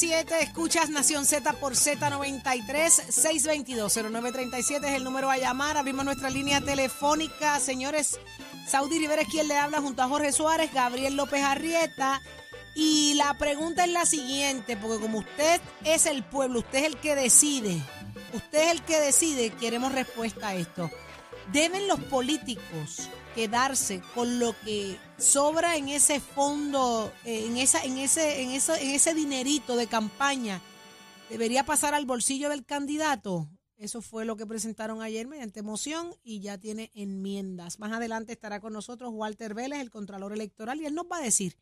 Siete escuchas Nación Z por Z93, 622-0937 es el número a llamar, abrimos nuestra línea telefónica, señores, Saudi Rivera es quien le habla junto a Jorge Suárez, Gabriel López Arrieta, y la pregunta es la siguiente, porque como usted es el pueblo, usted es el que decide, usted es el que decide, queremos respuesta a esto. ¿Deben los políticos quedarse con lo que sobra en ese fondo, en esa, en ese, en eso, en ese dinerito de campaña? ¿Debería pasar al bolsillo del candidato? Eso fue lo que presentaron ayer mediante moción y ya tiene enmiendas. Más adelante estará con nosotros Walter Vélez, el Contralor Electoral, y él nos va a decir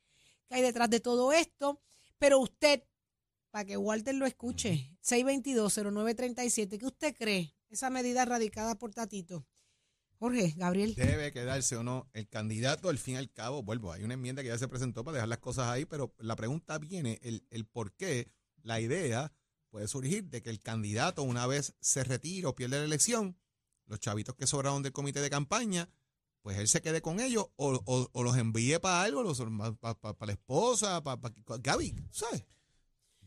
qué hay detrás de todo esto. Pero usted, para que Walter lo escuche, 622-0937, ¿qué usted cree? Esa medida radicada por Tatito. Jorge, Gabriel. Debe quedarse o no el candidato, al fin y al cabo, vuelvo, hay una enmienda que ya se presentó para dejar las cosas ahí, pero la pregunta viene, el, el por qué, la idea puede surgir de que el candidato una vez se retire o pierde la elección, los chavitos que sobraron del comité de campaña, pues él se quede con ellos o, o- o los envíe para algo, para la esposa, para Gaby, ¿sabes?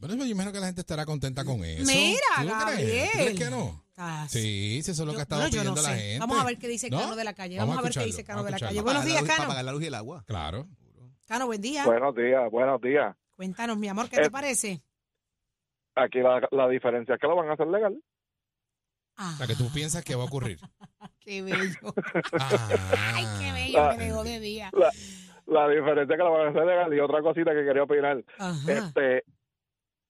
Bueno, yo imagino que la gente estará contenta con eso. Mira, ¿Tú no crees? ¿Tú Gabriel. crees que no? Ah, Sí, sí, eso es lo Yo- que ha estado yo pidiendo no la sé. gente. Vamos a ver qué dice ¿No? Cano de la calle. Vamos, a ver qué dice Cano de la calle. Buenos días, Para Cano. pagar la luz y el agua. Claro. Cano, buen día. Buenos días, buenos días. Cuéntanos, mi amor, ¿qué te Eh, parece? Aquí la, la diferencia es que lo van a hacer legal. Ah, O sea, que tú piensas que va a ocurrir. qué bello. Ah. Ay, qué bello Ah. me dejó de día. La, la diferencia es que lo van a hacer legal. Y otra cosita que quería opinar. Ajá. Este,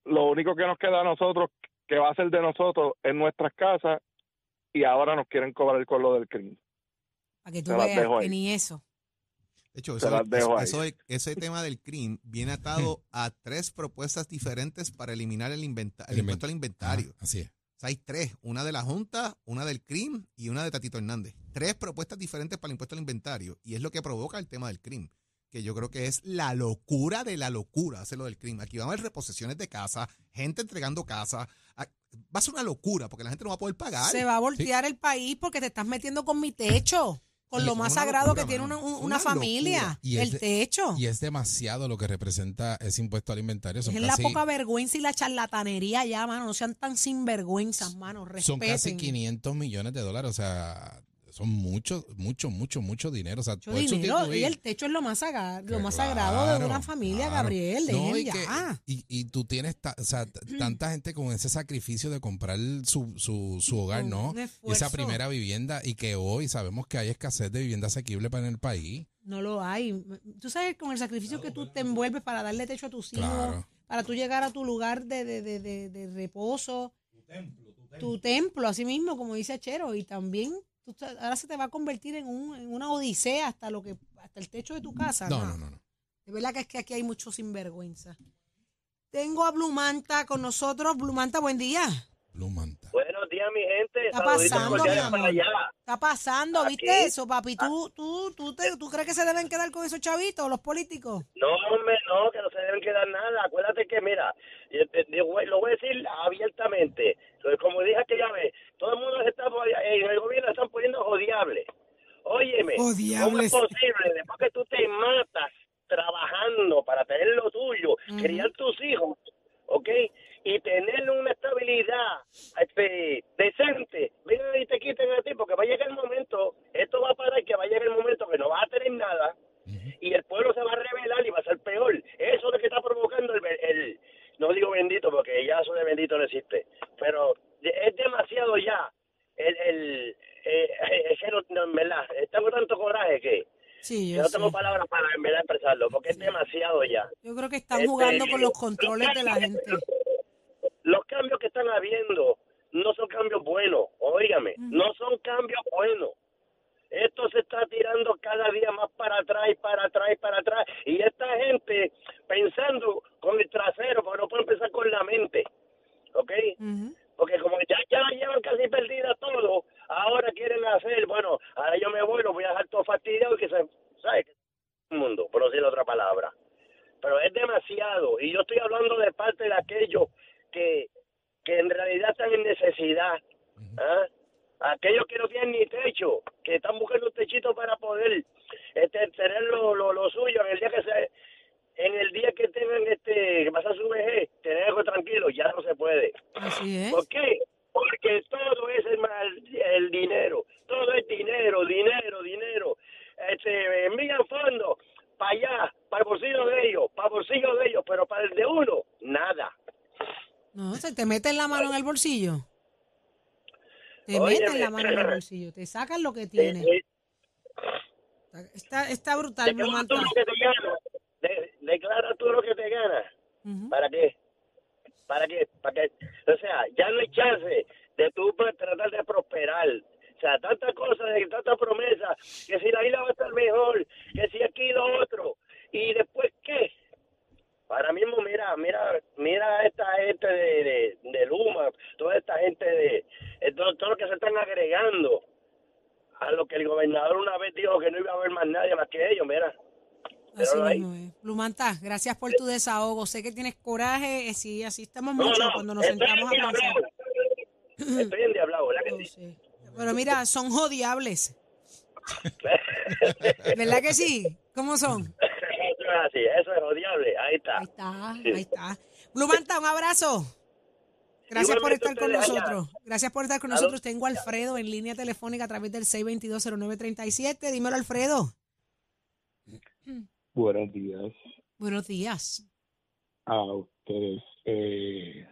lo único que nos queda a nosotros, que va a ser de nosotros, en nuestras casas. Y ahora nos quieren cobrar con lo del crimen. Para que tú veas que ni eso. De hecho, eso, ese tema del CRIM viene atado a tres propuestas diferentes para eliminar el, inventa- el El impuesto al inventario. Ajá, así es. O sea, hay tres, una de la Junta, una del CRIM y una de Tatito Hernández. Tres propuestas diferentes para el impuesto al inventario. Y es lo que provoca el tema del CRIM, que yo creo que es la locura de la locura hacerlo del CRIM. Aquí van a haber reposiciones de casa, gente entregando casa. Ah, Va a ser una locura porque la gente no va a poder pagar. Se va a voltear el país porque te estás metiendo con mi techo. Con lo más sagrado locura, que tiene una, una una familia. Y el de- techo. Y es demasiado lo que representa ese impuesto al inventario. Son Es la poca vergüenza y la charlatanería ya, mano. No sean tan sinvergüenzas, mano. son casi Respeten. 500 millones de dólares. O sea, son mucho, mucho, mucho, mucho dinero. O sea, Mucho dinero. Y el techo es lo más sagrado, lo más claro, sagrado de una familia, claro. Gabriel. No, dejen y, ya. que- y, y tú tienes ta- o sea, t- tanta gente con ese sacrificio de comprar su, su, su hogar, ¿no? Y esa primera vivienda y que hoy sabemos que hay escasez de vivienda asequible para el país. No lo hay. Tú sabes, con el sacrificio que tú te envuelves para darle techo a tus hijos, Claro. para tú llegar a tu lugar de, de, de, de, de reposo. Tu templo, así mismo, como dice Chero. Y también tú ahora se te va a convertir en, un, en una odisea hasta lo que hasta el techo de tu casa. No, no, no. no. De verdad que es que aquí hay mucho sinvergüenza. Tengo a Blumanta con nosotros. Blumanta, buen día. Blue Manta. Buenos días, mi gente. Está pasando, mi para amor. allá. Está pasando, Aquí. ¿viste eso, papi? ¿Tú, tú, tú, te- ¿Tú crees que se deben quedar con esos chavitos, los políticos? No, hombre, no, que no se deben quedar nada. Acuérdate que, mira, te voy- lo voy a decir abiertamente. Como dije aquella vez, todo el mundo se está, en el gobierno están poniendo jodiable. Óyeme, ¿cómo es posible después que tú te matas trabajando para tener lo tuyo, criar tus hijos, ¿ok? Y tener una estabilidad este, decente, vengan y te quiten a ti, porque va a llegar el momento, esto va a parar, que va a llegar el momento que no vas a tener nada y el pueblo se va a rebelar y va a ser peor. Eso es lo que está provocando el, el- no digo bendito porque ya eso de bendito no existe, pero es demasiado ya. El, el, eh, es que no, no, en verdad, tengo tanto coraje que Sí, yo yo no sé. tengo palabras para, en verdad expresarlo, porque es demasiado ya. Yo creo que están Este, jugando con los controles de la gente. Los cambios que están habiendo no son cambios buenos, óigame, no son cambios buenos. Esto se está tirando cada día más para atrás y para atrás y para atrás. Y esta gente pensando con el trasero, porque no pueden pensar con la mente. ¿Ok? Porque como ya, ya la llevan casi perdida todo, ahora quieren hacer, bueno, ahora yo me voy, lo voy a dejar todo fastidiado y que se, ¿sabes? El mundo, por no decir otra palabra. Pero es demasiado. Y yo estoy hablando de parte de aquellos que, que en realidad están en necesidad. ¿ah? Aquellos que no tienen ni techo, que están buscando un techito para poder este, tener lo, lo, lo suyo en el día que se en el día que tengan este que pasar su vejez, tener algo tranquilo, ya no se puede. Así es. ¿Por qué? Porque todo es el, mal- el dinero, todo es dinero, dinero, dinero. Este, envían fondos para allá, para el bolsillo de ellos, para el bolsillo de ellos, pero para el de uno, nada. No, se te meten la mano en el bolsillo. Te meten la mano en el bolsillo, te sacan lo que tienes. Eh, Está, está brutal, tú Manta. lo que te ganas. De- declara tú lo que te ganas. Ujú. ¿Para qué? ¿Para qué? ¿Para qué? O sea, ya no hay chance de tú pues, tratar de prosperar. O sea, tantas cosas, tanta promesa, que si la isla va a estar mejor, que si aquí lo otro. ¿Y después qué? Ahora mismo, mira, mira, mira a esta gente de, de, de Luma, toda esta gente de, eh, todo, agregando a lo que el gobernador una vez dijo que no iba a haber más nadie más que ellos, mira. Así mismo es. Blue Manta, gracias por tu desahogo. Sé que tienes coraje, eh, sí, así estamos No, mucho no, cuando nos sentamos a pensar. Estoy endiablado, ¿verdad que Yo sí? Pero mira, son jodiables. ¿Verdad que sí? ¿Cómo son? Eso es así, eso es odiable, ahí está. Ahí está, ahí está. Blue Manta, un abrazo. Gracias por estar con allá. nosotros. Gracias por estar con nosotros. Tengo a Alfredo en línea telefónica a través del 6220937. Dímelo, Alfredo. Buenos días Buenos días. a ustedes. Eh,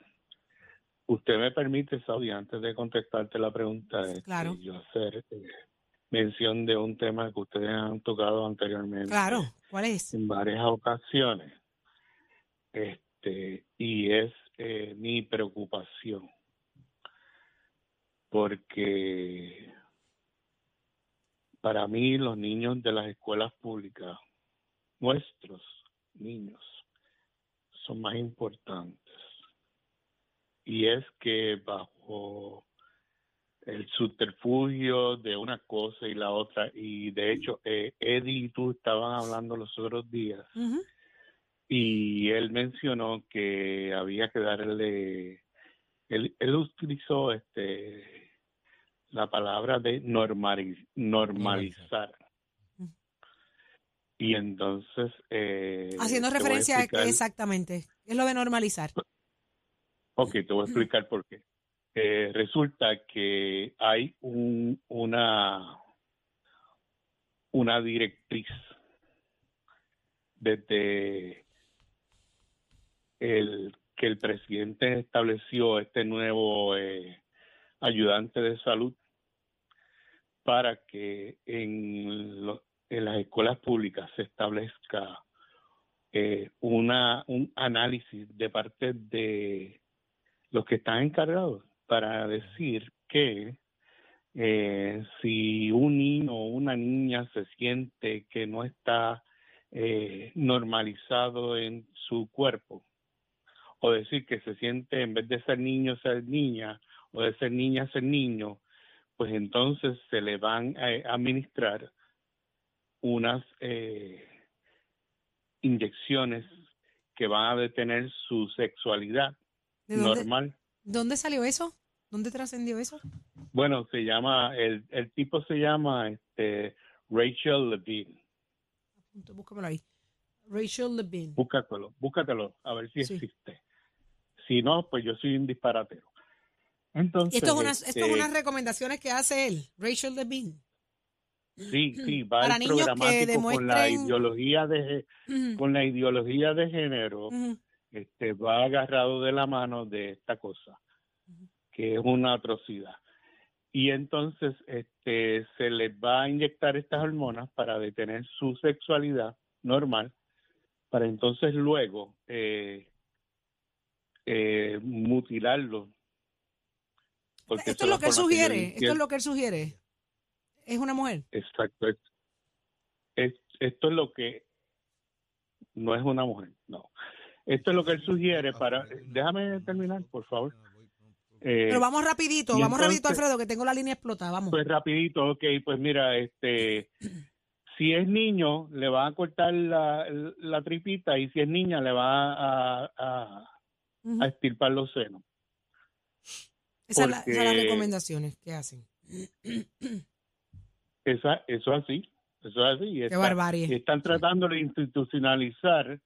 usted me permite, Saudi, antes de contestarte la pregunta, este, Claro. yo hacer eh, mención de un tema que ustedes han tocado anteriormente Claro. ¿Cuál es? en varias ocasiones, este, y es eh, mi preocupación, porque para mí los niños de las escuelas públicas, nuestros niños, son más importantes. Y es que bajo el subterfugio de una cosa y la otra, y de hecho eh, Eddie y tú estaban hablando los otros días. Y él mencionó que había que darle, él, él utilizó este la palabra de normali- normalizar. Y entonces... eh, Haciendo a referencia a explicar- exactamente. Es lo de normalizar. Ok, te voy a explicar por qué. Eh, resulta que hay un, una, una directriz desde el que el presidente estableció este nuevo eh, ayudante de salud para que en, lo- en las escuelas públicas se establezca eh, una un análisis de parte de los que están encargados para decir que eh, si un niño o una niña se siente que no está eh, normalizado en su cuerpo, o decir que se siente en vez de ser niño ser niña, o de ser niña ser niño, pues entonces se le van a administrar unas eh, inyecciones que van a detener su sexualidad ¿De dónde, normal. ¿Dónde salió eso? ¿Dónde trascendió eso? Bueno, se llama, el, el tipo se llama este, Rachel Levine. Búscamelo ahí. Rachel Levine. Búscatelo, búscatelo, a ver si Sí. existe. Si no, pues yo soy un disparatero. Entonces, esto es, unas, esto es este, unas recomendaciones que hace él, Rachel Levine. sí, sí, va para el programático con la ideología de con la ideología de género, este va agarrado de la mano de esta cosa, que es una atrocidad. Y entonces este se les va a inyectar estas hormonas para detener su sexualidad normal, para entonces luego eh, eh, mutilarlo. Porque Esto es lo que él sugiere. Esto es lo que él sugiere. Es una mujer. Exacto. Es- es- esto es lo que no es una mujer, no. Esto es lo que él sugiere para. Déjame terminar, por favor. Eh, Pero vamos rapidito, vamos rapidito, entonces- Alfredo, que tengo la línea explotada. Vamos. Pues rapidito, ok, pues mira, este, si es niño le va a cortar la, la tripita y si es niña le va a, a, A estirpar los senos. Esas son las recomendaciones que hacen. Esa, eso es así, eso es así. Y Qué está- barbarie. y están tratando de institucionalizar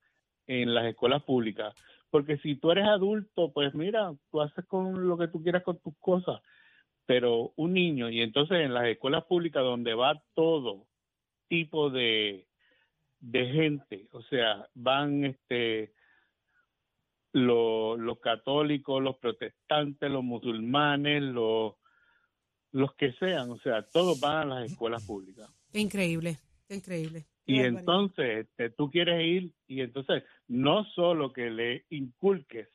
en las escuelas públicas. Porque si tú eres adulto, pues mira, tú haces con lo que tú quieras con tus cosas. Pero un niño, y entonces en las escuelas públicas donde va todo tipo de, de gente, o sea, van este los, los católicos, los protestantes, los musulmanes, los, los que sean, o sea, todos van a las escuelas públicas. Increíble, increíble. Y entonces este, tú quieres ir y entonces no solo que le inculques,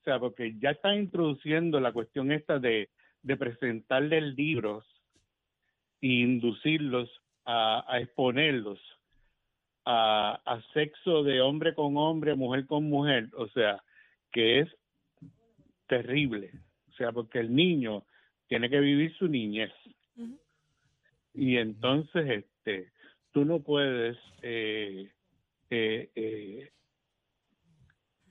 o sea, porque ya están introduciendo la cuestión esta de, de presentarles libros e inducirlos a, a exponerlos a, a sexo de hombre con hombre, mujer con mujer, o sea, que es terrible, o sea, porque el niño tiene que vivir su niñez. Y entonces, este, tú no puedes eh, eh, eh,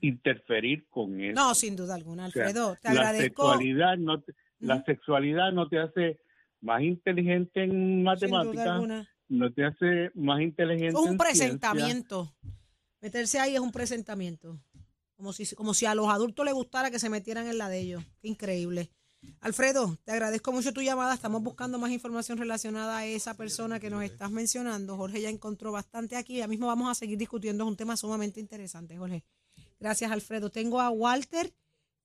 interferir con eso. No, sin duda alguna, O sea, Alfredo. te la agradezco. sexualidad no te, la sexualidad no te hace más inteligente en Sin duda matemáticas, alguna. no te hace más inteligente Es un en ciencia. presentamiento. Meterse ahí es un presentamiento. Como si, como si a los adultos les gustara que se metieran en la de ellos. Qué increíble. Alfredo, te agradezco mucho tu llamada. Estamos buscando más información relacionada a esa persona que nos estás mencionando. Jorge ya encontró bastante aquí. Ya mismo vamos a seguir discutiendo. Es un tema sumamente interesante, Jorge. Gracias, Alfredo. Tengo a Walter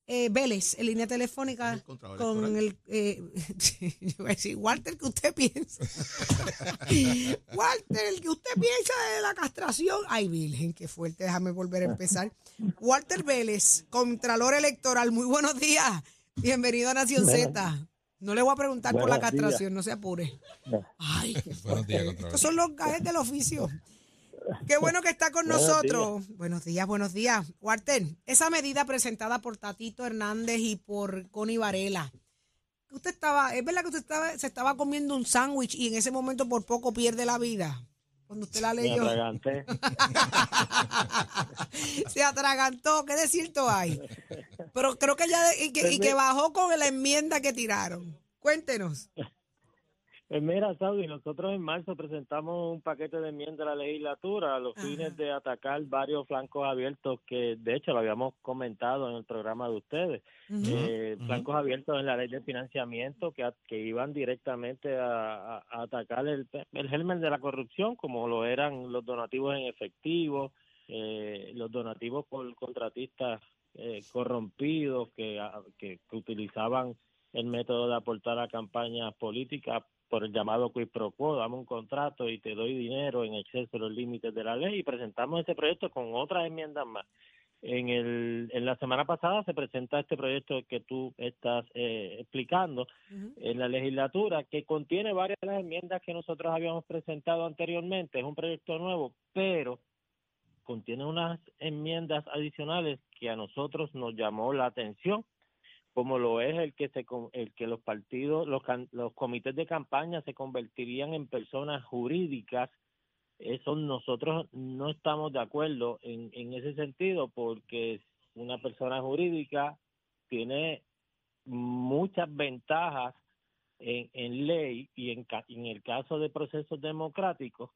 eh, Vélez en línea telefónica El con el... eh, yo voy a decir, Walter, ¿qué usted piensa? Walter, el que usted piensa de la castración. Ay, Virgen, qué fuerte. Déjame volver a empezar. Walter Vélez, Contralor Electoral. Muy buenos días. Bienvenido a Nación Z. No le voy a preguntar por la días. castración, no se apure. Ay, qué Buenos días, Contralor. estos son los gajes del oficio. Qué bueno que está con Buenos nosotros. Buenos días, buenos días. Walter, esa medida presentada por Tatito Hernández y por Connie Varela. Usted estaba, es verdad que usted estaba, se estaba comiendo un sándwich y en ese momento por poco pierde la vida. Cuando usted la Me leyó. atraganté. se atragantó, qué desierto hay. Pero creo que ya y que, y que bajó con la enmienda que tiraron. Cuéntenos. Pues mira, Saudi, nosotros en marzo presentamos un paquete de enmiendas a la legislatura a los Ajá. fines de atacar varios flancos abiertos que de hecho lo habíamos comentado en el programa de ustedes. Eh, flancos abiertos en la ley de financiamiento que, que iban directamente a, a- a atacar el, el germen de la corrupción, como lo eran los donativos en efectivo, eh, los donativos por contratistas eh, corrompidos que, a- que, que utilizaban el método de aportar a campañas políticas por el llamado quid pro quo, dame un contrato y te doy dinero en exceso de los límites de la ley y presentamos ese proyecto con otras enmiendas más. En, el, en la semana pasada se presenta este proyecto que tú estás eh, explicando en la legislatura, que contiene varias de las enmiendas que nosotros habíamos presentado anteriormente. Es un proyecto nuevo, pero contiene unas enmiendas adicionales que a nosotros nos llamó la atención como lo es el que se el que los partidos los los comités de campaña se convertirían en personas jurídicas eso nosotros no estamos de acuerdo en, en ese sentido porque una persona jurídica tiene muchas ventajas en, en ley y en, en el caso de procesos democráticos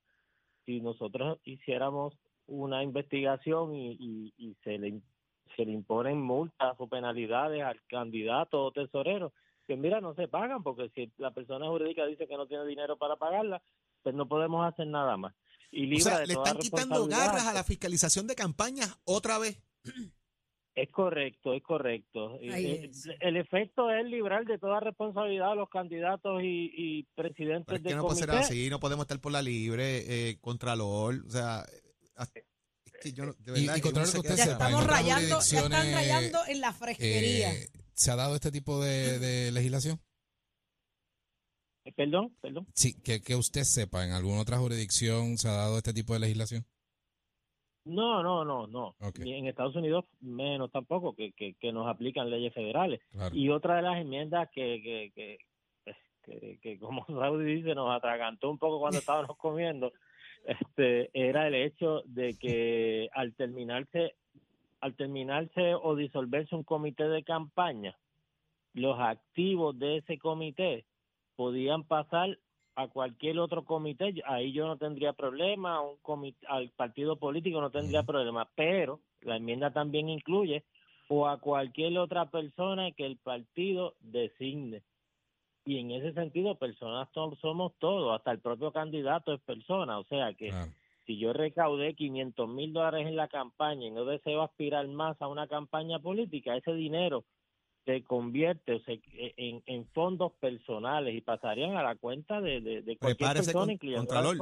si nosotros hiciéramos una investigación y, y, y se le se le imponen multas o penalidades al candidato o tesorero que mira no se pagan porque si la persona jurídica dice que no tiene dinero para pagarla pues no podemos hacer nada más y libre O sea, de le están quitando garras a la fiscalización de campañas otra vez. Es correcto, es correcto. Ahí Eh, es. El efecto es librar de toda responsabilidad a los candidatos y, y Pero presidentes es que del no puede ser así, no podemos estar por la libre, eh, Contralor. O sea, que yo de Y- verdad y que contra uno lo se que queda usted Ya sepa, estamos rayando, ya están rayando en la fresquería. Eh, ¿Se ha dado este tipo de, de legislación? Eh, Perdón, perdón. Sí, que, que usted sepa, ¿en alguna otra jurisdicción se ha dado este tipo de legislación? No, no, no, no. Ni en Estados Unidos menos tampoco, que, que, que nos aplican leyes federales. Claro. Y otra de las enmiendas que, que, que, que, que como Saudi dice, nos atragantó un poco cuando estábamos comiendo, este, era el hecho de que al terminarse, al terminarse o disolverse un comité de campaña, los activos de ese comité podían pasar a cualquier otro comité, ahí yo no tendría problema, un comité, al partido político no tendría problema, pero la enmienda también incluye o a cualquier otra persona que el partido designe. Y en ese sentido, personas to- somos todos, hasta el propio candidato es persona, o sea que Claro. si yo recaudé 500 mil dólares en la campaña y no deseo aspirar más a una campaña política, ese dinero se convierte o se- en, en fondos personales y pasarían a la cuenta de, de, de cualquier Prepárese, persona, con- incluyendo Contralor.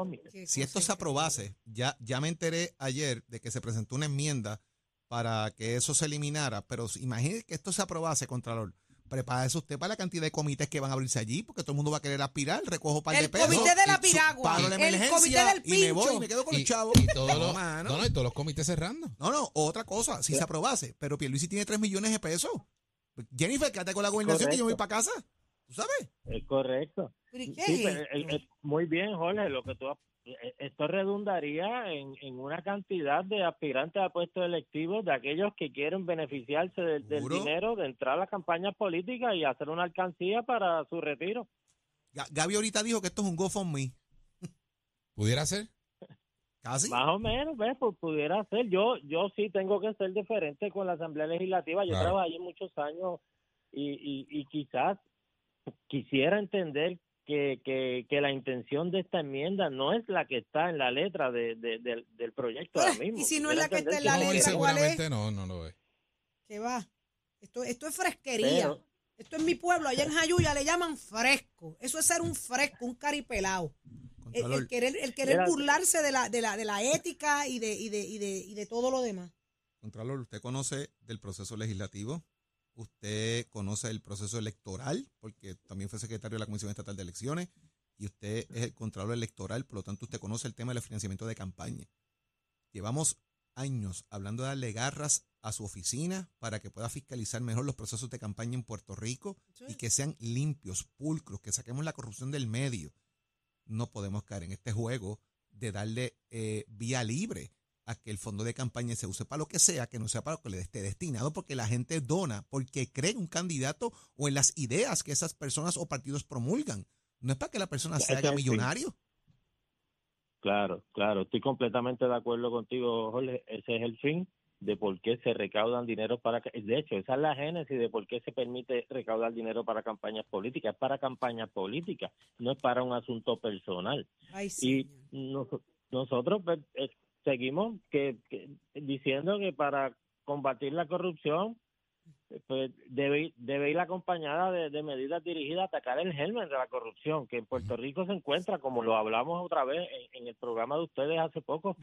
Si esto se aprobase, ya, ya me enteré ayer de que se presentó una enmienda para que eso se eliminara, pero imagine que esto se aprobase, Contralor. Prepárese usted para la cantidad de comités que van a abrirse allí, porque todo el mundo va a querer aspirar, recojo par de El pesos. comité de la y su- piragua, la el emergencia comité del Y me voy, pincho. me quedo con Y, los chavos. y todos No, los, no, no, y todos los comités cerrando. No, no, otra cosa, si se aprobase, pero Pierluisi tiene 3 millones de pesos. Jennifer, quédate con la gobernación que yo me voy para casa. ¿Tú sabes? Es correcto. ¿Pero y Sí, qué pero, eh, eh, muy bien, Jorge, lo que tú has- esto redundaría en, en una cantidad de aspirantes a puestos electivos de aquellos que quieren beneficiarse del, dinero de entrar a las campañas políticas y hacer una alcancía para su retiro. Ga- Gaby ahorita dijo que esto es un GoFundMe. ¿Pudiera ser? Casi. Más o menos, ¿ves? Pues pudiera ser. Yo yo sí tengo que ser diferente con la Asamblea Legislativa. Yo Claro. trabajé allí muchos años y, y, y quizás quisiera entender que, que, que la intención de esta enmienda no es la que está en la letra de, de- del, del proyecto ahora Ah, mismo. y si no es la que está en la no, letra, ¿cuál es? seguramente no, no lo es. ¿Qué va? Esto, esto es fresquería. Pero- esto en mi pueblo, allá en Jayuya, le llaman fresco. Eso es ser un fresco, un caripelado. El, querer, el querer burlarse de la, de la, de la ética y de, y de, y de, y de todo lo demás. Contralor, ¿usted conoce del proceso legislativo? ¿Usted conoce el proceso electoral? Porque también fue secretario de la Comisión Estatal de Elecciones y usted es el Contralor Electoral, por lo tanto usted conoce el tema del financiamiento de campaña. Llevamos años hablando de darle garras a su oficina para que pueda fiscalizar mejor los procesos de campaña en Puerto Rico y que sean limpios, pulcros, que saquemos la corrupción del medio. No podemos caer en este juego de darle eh, vía libre a que el fondo de campaña se use para lo que sea, que no sea para lo que le esté destinado, porque la gente dona, porque cree en un candidato o en las ideas que esas personas o partidos promulgan. No es para que la persona se haga millonario. Claro, claro, estoy completamente de acuerdo contigo, Jorge. Ese es el fin de por qué se recaudan dinero para... De hecho, esa es la génesis de por qué se permite recaudar dinero para campañas políticas. Es para campañas políticas, no es para un asunto personal. Ay, Y nos- nosotros pues, eh, seguimos que, que- diciendo que para combatir la corrupción pues debe, debe ir acompañada de, de medidas dirigidas a atacar el germen de la corrupción, que en Puerto Rico se encuentra, como lo hablamos otra vez en, en el programa de ustedes hace poco,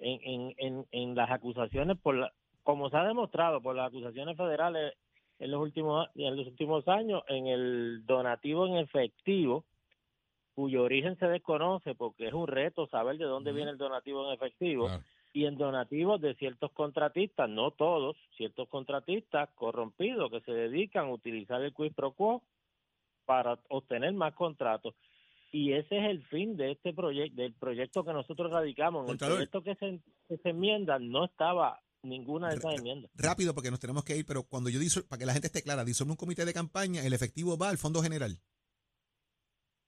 en, en, en, en las acusaciones, por la, como se ha demostrado por las acusaciones federales en los últimos en los últimos años, en el donativo en efectivo, cuyo origen se desconoce porque es un reto saber de dónde viene el donativo en efectivo Claro. y en donativos de ciertos contratistas, no todos, ciertos contratistas corrompidos que se dedican a utilizar el quid pro quo para obtener más contratos. Y ese es el fin de este proyecto, del proyecto que nosotros radicamos. En el proyecto que se, que se enmienda no estaba ninguna de esas enmiendas. Rápido, porque nos tenemos que ir, pero cuando yo diso, para que la gente esté clara, disuelve un comité de campaña, el efectivo va al Fondo General.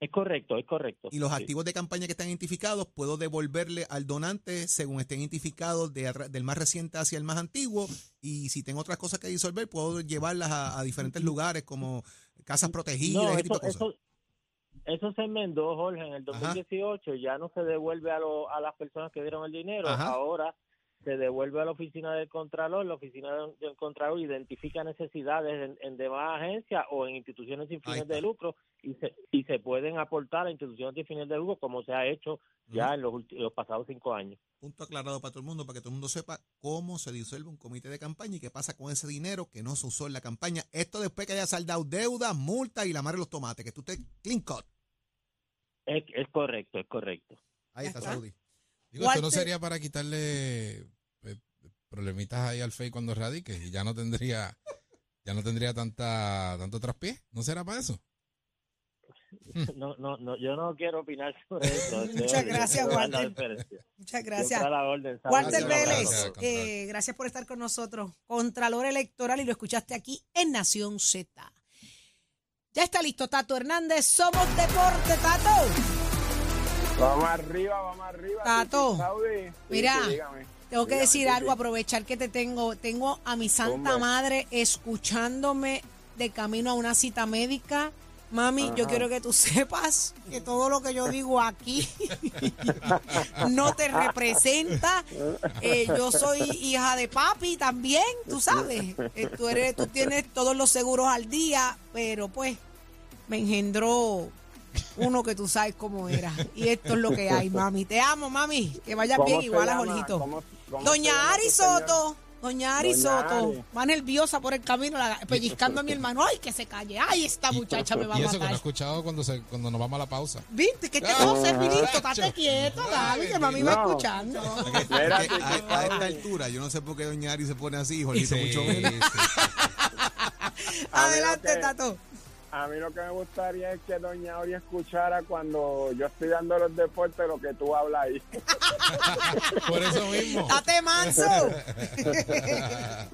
Es correcto, es correcto. Y los Sí. activos de campaña que están identificados, puedo devolverle al donante según estén identificados de del más reciente hacia el más antiguo. Y si tengo otras cosas que disolver, puedo llevarlas a, a diferentes lugares como casas protegidas, No, ese tipo eso, de cosas. eso, eso se enmendó, Jorge, en el Ajá. 2018. Ya no se devuelve a, lo- a las personas que dieron el dinero. Ajá. Ahora se devuelve a la oficina del Contralor, la oficina del- Contralor identifica necesidades en, en demás agencias o en instituciones sin fines de lucro y se, y se pueden aportar a instituciones sin fines de lucro como se ha hecho ya en los, ulti- los pasados cinco años. Punto aclarado para todo el mundo, para que todo el mundo sepa cómo se disuelve un comité de campaña y qué pasa con ese dinero que no se usó en la campaña. Esto después que haya saldado deuda, multa y la madre de los tomates, que tú te clean cut. Es, es correcto, es correcto. Ahí está, Saudi. Digo, esto no sería para quitarle eh, problemitas ahí al FEI cuando radique y ya no tendría ya no tendría tanta tanto traspié. ¿No será para eso? No, no, no, yo no quiero opinar sobre eso. Muchas gracias, Walter. Muchas gracias. Orden. Walter Vélez, eh, gracias por estar con nosotros. Contralor Electoral y lo escuchaste aquí en Nación Z. Ya está listo Tato Hernández. Somos Deporte, Tato. Vamos arriba, vamos arriba. Tato. Sí, Mira, dígame. tengo que Dígame, decir algo, aprovechar que te tengo. Tengo a mi santa Hombre. madre escuchándome de camino a una cita médica. Mami, yo quiero que tú sepas que todo lo que yo digo aquí no te representa. Eh, yo soy hija de papi también, tú sabes. Eh, tú, eres, tú tienes todos los seguros al día, pero pues me engendró uno que tú sabes cómo era. Y esto es lo que hay, mami. Te amo, mami. Que vayas ¿Cómo bien, igual a? Jorgito. ¿Cómo- cómo se Doña Ari? Soto. Doña Ari Doña Soto. Ari. Va nerviosa por el camino, la- pellizcando a mi hermano. Ay, que se calle. Ay, esta muchacha me va a Y eso que no he matar. escuchado cuando se, cuando nos vamos a la pausa. ¿Viste? ¿Qué te Ah, cosas, Filito? chacho. Estate quieto, Gaby, que mami va No. escuchando. A, a esta altura, yo no sé por qué Doña Ari se pone así, Jorgito Sí, mucho menos. Adelante, que- Tato. A mí lo que me gustaría es que Doña Ori escuchara cuando yo estoy dando los deportes lo que tú hablas ahí. Por eso mismo. Date manso.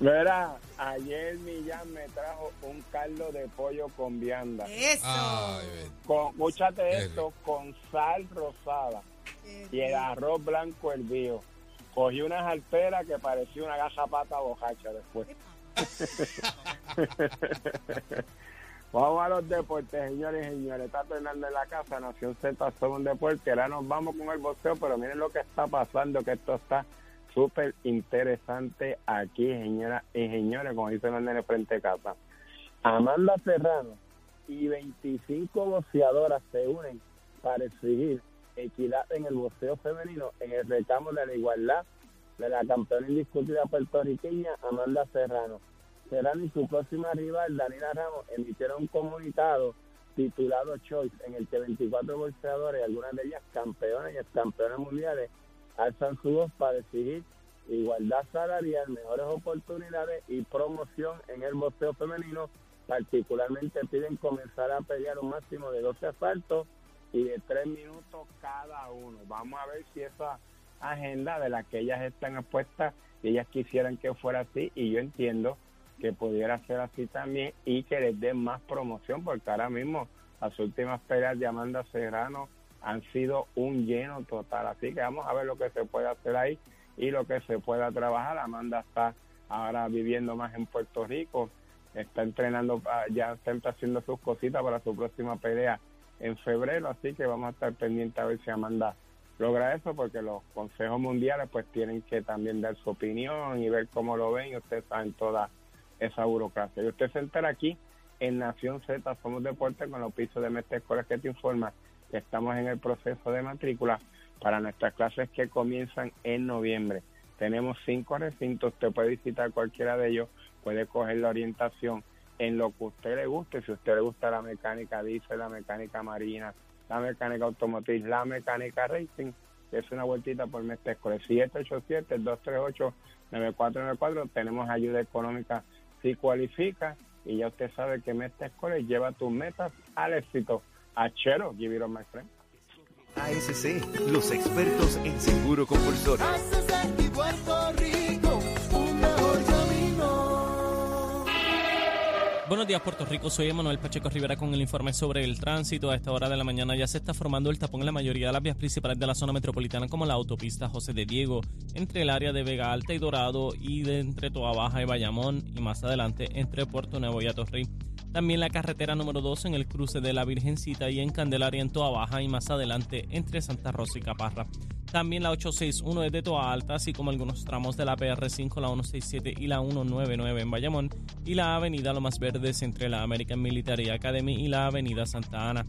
Verá, ayer Millán me trajo un caldo de pollo con vianda. Eso. Con, escúchate esto, con sal rosada y el arroz blanco hervido. Cogí unas alteras que parecía una gajapata bojacha después. Vamos a los deportes, señores y señores. Está Fernando en la casa, Nación Z, somos un deporte. Ahora nos vamos con el boxeo, pero miren lo que está pasando, que esto está súper interesante aquí, señoras y señores, como dicen los nenes frente a casa. Amanda Serrano y 25 boxeadoras se unen para exigir equidad en el boxeo femenino en el reclamo de la igualdad de la campeona indiscutida puertorriqueña Amanda Serrano. Serrano y su próxima rival, Danila Ramos, emitieron un comunicado titulado Choice, en el que 24 boxeadores, algunas de ellas campeonas y campeonas mundiales, alzan su voz para exigir igualdad salarial, mejores oportunidades y promoción en el boxeo femenino. Particularmente piden comenzar a pelear un máximo de 12 asaltos y de 3 minutos cada uno. Vamos a ver si esa agenda de la que ellas están expuestas, y ellas quisieran que fuera así, y yo entiendo que pudiera ser así también y que les den más promoción, porque ahora mismo las últimas peleas de Amanda Serrano han sido un lleno total. Así que vamos a ver lo que se puede hacer ahí y lo que se pueda trabajar. Amanda está ahora viviendo más en Puerto Rico, está entrenando, ah, ya está haciendo sus cositas para su próxima pelea en febrero, así que vamos a estar pendientes a ver si Amanda logra eso, porque los consejos mundiales pues tienen que también dar su opinión y ver cómo lo ven y ustedes saben toda esa burocracia. Y usted se entera aquí en Nación Z, Somos Deporte, con los pisos de Mestre Escuelas que te informa que estamos en el proceso de matrícula para nuestras clases que comienzan en noviembre. Tenemos cinco recintos, usted puede visitar cualquiera de ellos, puede coger la orientación en lo que usted le guste, si usted le gusta la mecánica diésel, la mecánica marina, la mecánica automotriz, la mecánica racing, es una vueltita por Mestre Escuela. 787-238-9494, tenemos ayuda económica si cualifica y ya usted sabe que Mestre Escuela lleva tus metas al éxito. Achero, give it on my friend. ASC, los expertos en seguro compulsorio. Buenos días, Puerto Rico. Soy Emanuel Pacheco Rivera con el informe sobre el tránsito. A esta hora de la mañana ya se está formando el tapón en la mayoría de las vías principales de la zona metropolitana, como la autopista José de Diego, entre el área de Vega Alta y Dorado, y de entre Toa Baja y Bayamón, y más adelante entre Puerto Nuevo y Atorrey. También la carretera número 2 en el cruce de la Virgencita y en Candelaria en Toa Baja, y más adelante entre Santa Rosa y Caparra. También la 861 es de Toa Alta, así como algunos tramos de la PR5, la 167 y la 199 en Bayamón, y la avenida Lomas Verdes entre la American Military Academy y la avenida Santa Ana.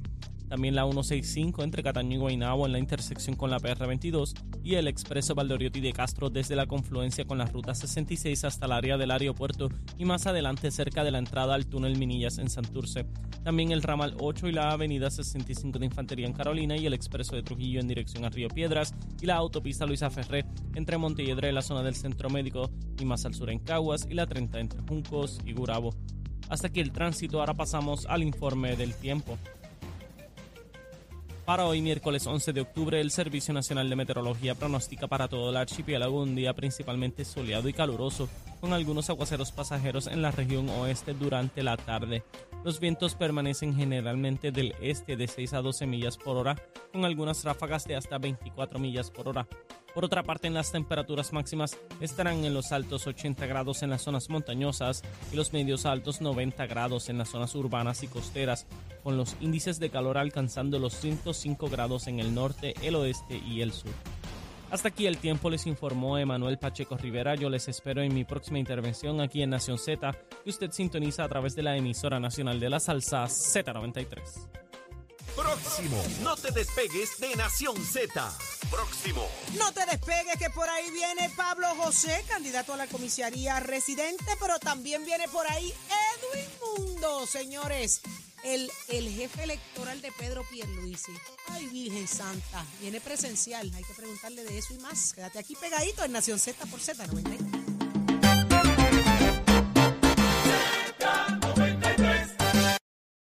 También la 165 entre Cataño y Guaynabo en la intersección con la PR22 y el expreso Valdoriotti de Castro desde la confluencia con la ruta 66 hasta el área del aeropuerto y más adelante cerca de la entrada al túnel Minillas en Santurce. También el ramal 8 y la avenida 65 de Infantería en Carolina y el expreso de Trujillo en dirección a Río Piedras y la autopista Luisa Ferré entre Montelledre y la zona del Centro Médico y más al sur en Caguas y la 30 entre Juncos y Gurabo. Hasta aquí el tránsito, ahora pasamos al informe del tiempo. Para hoy, miércoles 11 de octubre, el Servicio Nacional de Meteorología pronostica para todo el archipiélago un día principalmente soleado y caluroso, con algunos aguaceros pasajeros en la región oeste durante la tarde. Los vientos permanecen generalmente del este de 6 a 12 millas por hora, con algunas ráfagas de hasta 24 millas por hora. Por otra parte, en las temperaturas máximas estarán en los altos 80 grados en las zonas montañosas y los medios altos 90 grados en las zonas urbanas y costeras, con los índices de calor alcanzando los 105 grados en el norte, el oeste y el sur. Hasta aquí el tiempo les informó Emanuel Pacheco Rivera. Yo les espero en mi próxima intervención aquí en Nación Z, que usted sintoniza a través de la emisora nacional de la salsa Z93. Próximo. No te despegues de Nación Z. Próximo. No te despegues que por ahí viene Pablo José, candidato a la comisaría residente, pero también viene por ahí Edwin Mundo, señores. El, el jefe electoral de Pedro Pierluisi. Ay, Virgen Santa. Viene presencial. Hay que preguntarle de eso y más. Quédate aquí pegadito en Nación Z por Z93.